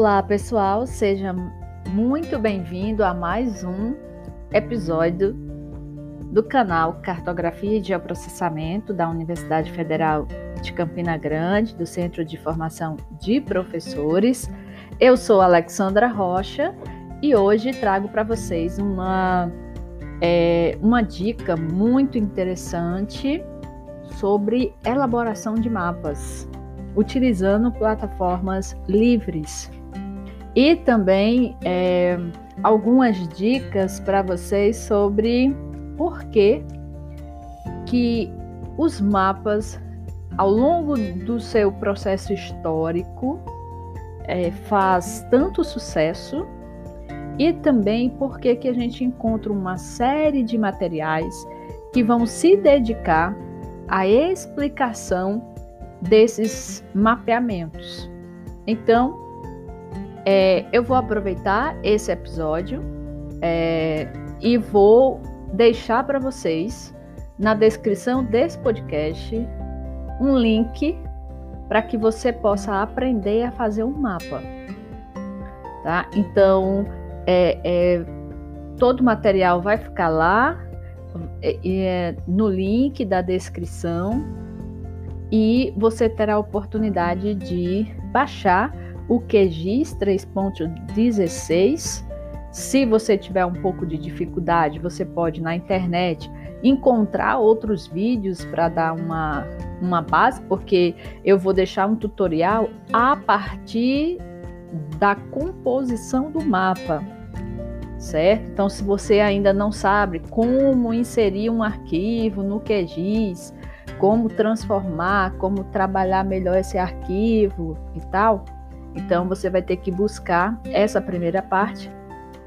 Olá, pessoal, seja muito bem-vindo a mais um episódio do canal Cartografia e Geoprocessamento da Universidade Federal de Campina Grande, do Centro de Formação de Professores. Eu sou Alexandra Rocha e hoje trago para vocês uma, é, uma dica muito interessante sobre elaboração de mapas, utilizando plataformas livres e também é, algumas dicas para vocês sobre por que, que os mapas, ao longo do seu processo histórico, é, faz tanto sucesso e também por que, que a gente encontra uma série de materiais que vão se dedicar à explicação desses mapeamentos. Então, é, eu vou aproveitar esse episódio é, e vou deixar para vocês na descrição desse podcast um link para que você possa aprender a fazer um mapa, tá? Então, é, é todo o material vai ficar lá é, é, no link da descrição e você terá a oportunidade de baixar o QGIS 3.16. Se você tiver um pouco de dificuldade, você pode na internet encontrar outros vídeos para dar uma, uma base, porque eu vou deixar um tutorial a partir da composição do mapa, certo? Então, se você ainda não sabe como inserir um arquivo no QGIS, como transformar, como trabalhar melhor esse arquivo e tal, então você vai ter que buscar essa primeira parte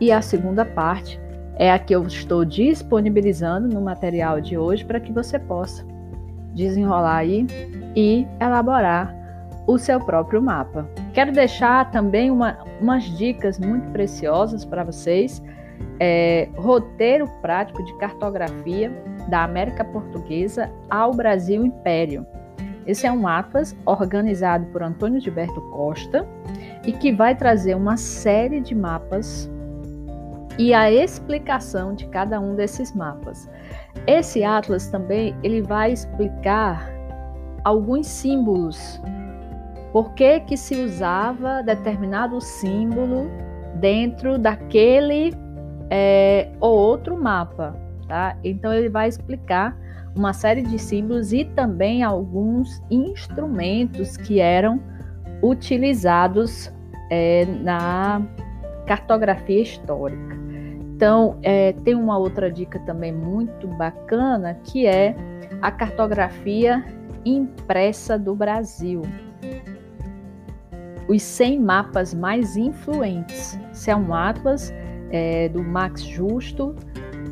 e a segunda parte é a que eu estou disponibilizando no material de hoje para que você possa desenrolar aí e elaborar o seu próprio mapa. Quero deixar também uma, umas dicas muito preciosas para vocês. É, roteiro prático de cartografia da América Portuguesa ao Brasil Império. Esse é um atlas organizado por Antônio Gilberto Costa e que vai trazer uma série de mapas e a explicação de cada um desses mapas. Esse atlas também ele vai explicar alguns símbolos. Por que, que se usava determinado símbolo dentro daquele é, ou outro mapa, tá? Então ele vai explicar uma série de símbolos e também alguns instrumentos que eram utilizados é, na cartografia histórica. Então, é, tem uma outra dica também muito bacana que é a cartografia impressa do Brasil. Os 100 mapas mais influentes. Esse é um atlas é, do Max Justo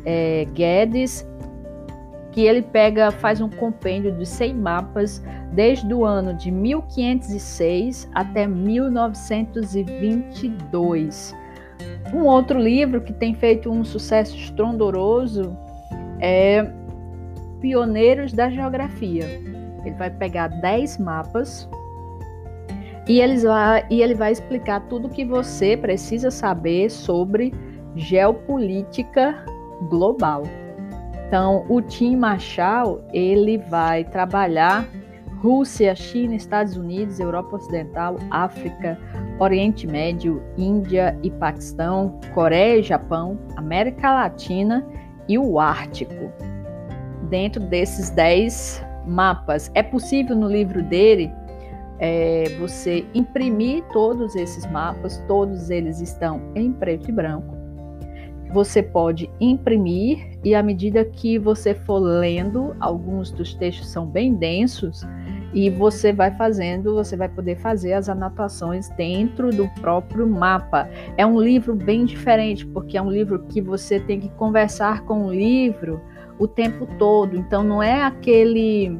é, Guedes que ele pega, faz um compêndio de 100 mapas desde o ano de 1506 até 1922. Um outro livro que tem feito um sucesso estrondoroso é Pioneiros da Geografia. Ele vai pegar 10 mapas e, eles vai, e ele vai explicar tudo o que você precisa saber sobre geopolítica global. Então, o Tim Marshall, ele vai trabalhar Rússia, China, Estados Unidos, Europa Ocidental, África, Oriente Médio, Índia e Paquistão, Coreia e Japão, América Latina e o Ártico. Dentro desses 10 mapas. É possível no livro dele é, você imprimir todos esses mapas, todos eles estão em preto e branco você pode imprimir e à medida que você for lendo, alguns dos textos são bem densos e você vai fazendo, você vai poder fazer as anotações dentro do próprio mapa. É um livro bem diferente, porque é um livro que você tem que conversar com o livro o tempo todo. Então não é aquele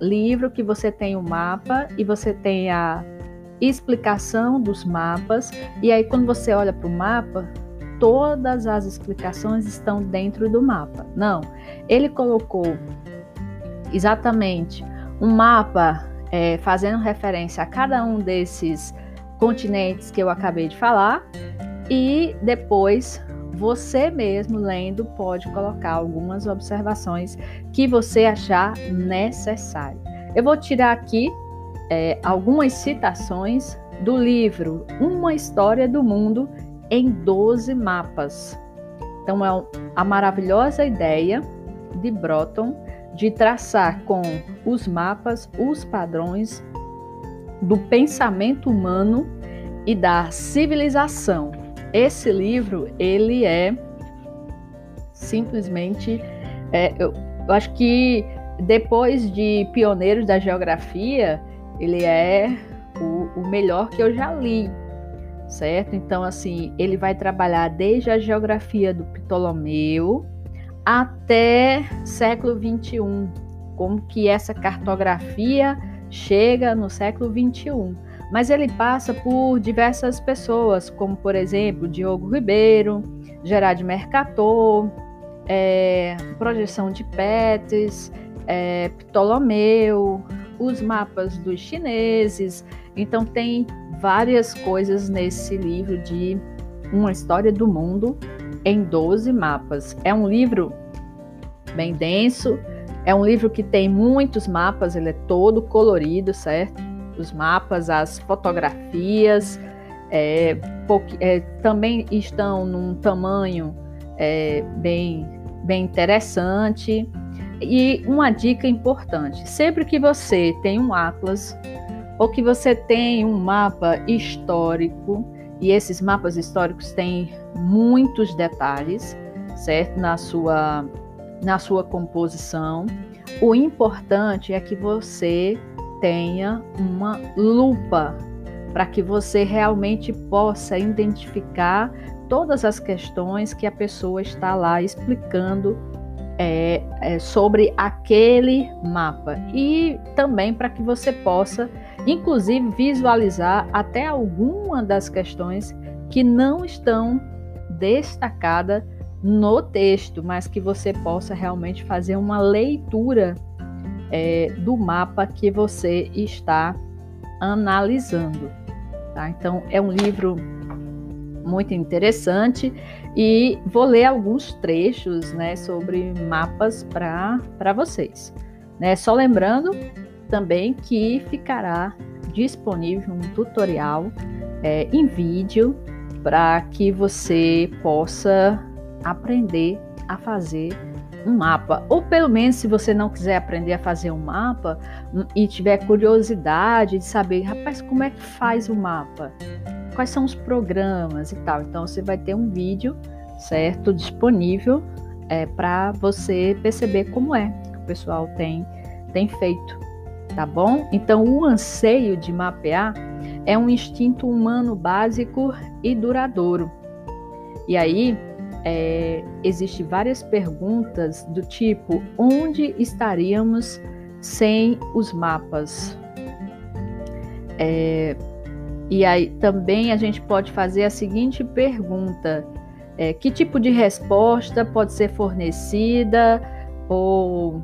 livro que você tem o mapa e você tem a explicação dos mapas e aí quando você olha para o mapa, todas as explicações estão dentro do mapa. Não, ele colocou exatamente um mapa é, fazendo referência a cada um desses continentes que eu acabei de falar e depois você mesmo lendo pode colocar algumas observações que você achar necessário. Eu vou tirar aqui é, algumas citações do livro Uma História do Mundo em 12 Mapas. Então, é a maravilhosa ideia de Broton de traçar com os mapas os padrões do pensamento humano e da civilização. Esse livro, ele é simplesmente, é, eu, eu acho que depois de Pioneiros da Geografia, ele é o, o melhor que eu já li, certo? Então, assim, ele vai trabalhar desde a geografia do Ptolomeu até século 21, como que essa cartografia chega no século 21. Mas ele passa por diversas pessoas, como por exemplo Diogo Ribeiro, Gerard Mercator, é, projeção de Pettis, é, Ptolomeu, os mapas dos chineses. Então tem várias coisas nesse livro de Uma História do Mundo em 12 mapas. É um livro bem denso, é um livro que tem muitos mapas, ele é todo colorido, certo? Os mapas, as fotografias é, é, também estão num tamanho é, bem, bem interessante. E uma dica importante: sempre que você tem um atlas ou que você tem um mapa histórico, e esses mapas históricos têm muitos detalhes, certo? Na sua, na sua composição. O importante é que você tenha uma lupa para que você realmente possa identificar todas as questões que a pessoa está lá explicando é, é, sobre aquele mapa e também para que você possa, inclusive, visualizar até alguma das questões que não estão destacadas no texto, mas que você possa realmente fazer uma leitura é, do mapa que você está analisando. Tá? Então, é um livro muito interessante e vou ler alguns trechos né, sobre mapas para vocês. Né? Só lembrando também que ficará disponível um tutorial é, em vídeo para que você possa aprender a fazer um mapa. Ou pelo menos, se você não quiser aprender a fazer um mapa hum, e tiver curiosidade de saber, rapaz, como é que faz o mapa? quais são os programas e tal. Então você vai ter um vídeo, certo, disponível é, para você perceber como é que o pessoal tem, tem feito, tá bom? Então o anseio de mapear é um instinto humano básico e duradouro. E aí é, existe várias perguntas do tipo onde estaríamos sem os mapas? É, e aí também a gente pode fazer a seguinte pergunta: é, que tipo de resposta pode ser fornecida ou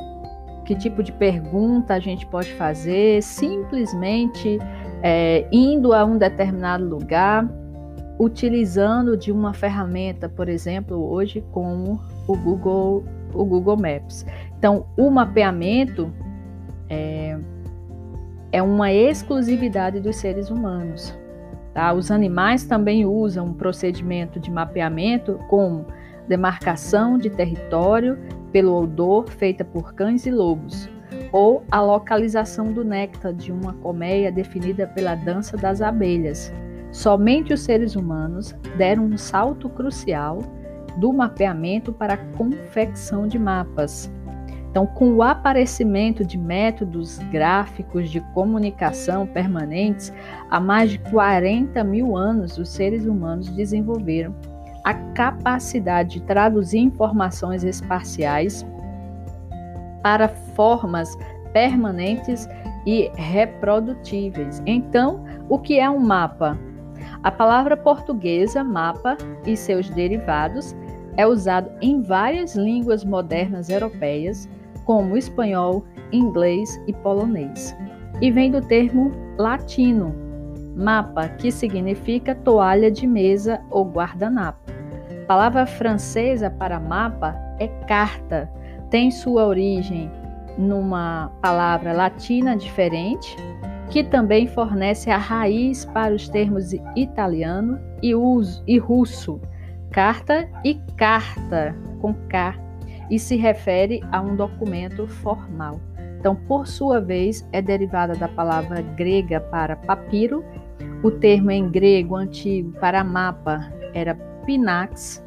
que tipo de pergunta a gente pode fazer simplesmente é, indo a um determinado lugar, utilizando de uma ferramenta, por exemplo, hoje como o Google, o Google Maps. Então, o mapeamento é, é uma exclusividade dos seres humanos. Tá? Os animais também usam um procedimento de mapeamento como demarcação de território pelo odor feita por cães e lobos, ou a localização do néctar de uma colmeia definida pela dança das abelhas. Somente os seres humanos deram um salto crucial do mapeamento para a confecção de mapas. Então, com o aparecimento de métodos gráficos de comunicação permanentes, há mais de 40 mil anos, os seres humanos desenvolveram a capacidade de traduzir informações espaciais para formas permanentes e reprodutíveis. Então, o que é um mapa? A palavra portuguesa mapa e seus derivados é usado em várias línguas modernas europeias como espanhol, inglês e polonês, e vem do termo latino, mapa, que significa toalha de mesa ou guardanapo. Palavra francesa para mapa é carta. Tem sua origem numa palavra latina diferente, que também fornece a raiz para os termos italiano e, uso, e russo, carta e carta, com K, e se refere a um documento formal. Então, por sua vez, é derivada da palavra grega para papiro. O termo em grego antigo para mapa era pinax.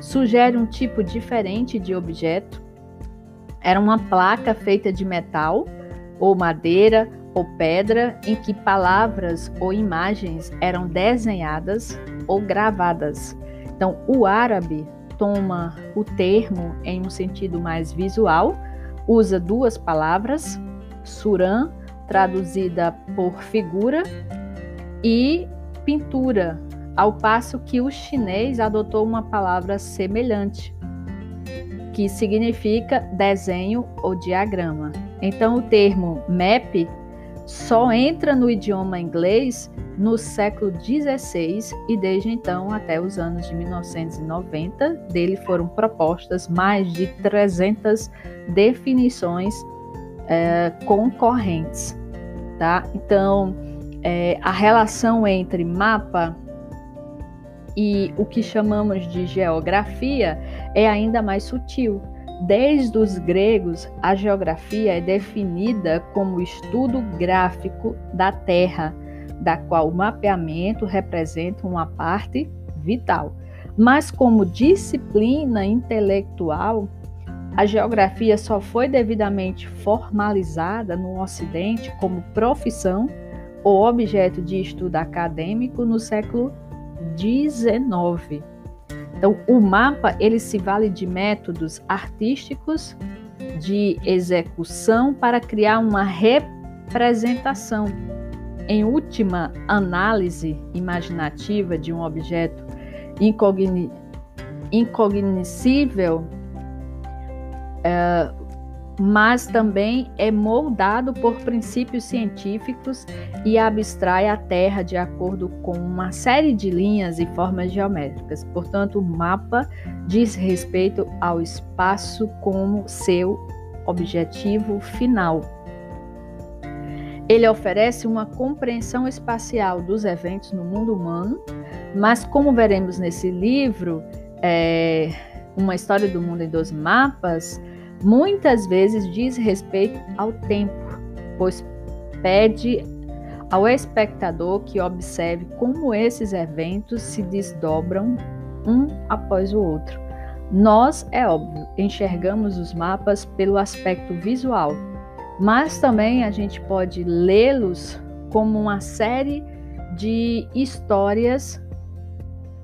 Sugere um tipo diferente de objeto. Era uma placa feita de metal ou madeira ou pedra em que palavras ou imagens eram desenhadas ou gravadas. Então, o árabe toma o termo em um sentido mais visual, usa duas palavras, suran, traduzida por figura, e pintura, ao passo que o chinês adotou uma palavra semelhante, que significa desenho ou diagrama. Então, o termo map só entra no idioma inglês no século XVI e desde então até os anos de 1990 dele foram propostas mais de 300 definições é, concorrentes, tá? Então é, a relação entre mapa e o que chamamos de geografia é ainda mais sutil Desde os gregos, a geografia é definida como estudo gráfico da Terra, da qual o mapeamento representa uma parte vital. Mas, como disciplina intelectual, a geografia só foi devidamente formalizada no Ocidente como profissão ou objeto de estudo acadêmico no século XIX. Então, o mapa ele se vale de métodos artísticos de execução para criar uma representação. Em última análise imaginativa de um objeto incogni incognoscível, é, mas também é moldado por princípios científicos e abstrai a Terra de acordo com uma série de linhas e formas geométricas. Portanto, o mapa diz respeito ao espaço como seu objetivo final. Ele oferece uma compreensão espacial dos eventos no mundo humano, mas como veremos nesse livro, é, Uma História do Mundo em Dois Mapas, muitas vezes diz respeito ao tempo, pois pede ao espectador que observe como esses eventos se desdobram um após o outro. Nós, é óbvio, enxergamos os mapas pelo aspecto visual, mas também a gente pode lê-los como uma série de histórias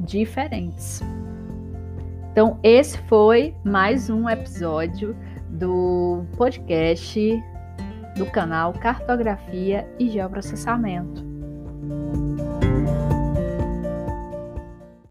diferentes. Então, esse foi mais um episódio do podcast do canal Cartografia e Geoprocessamento.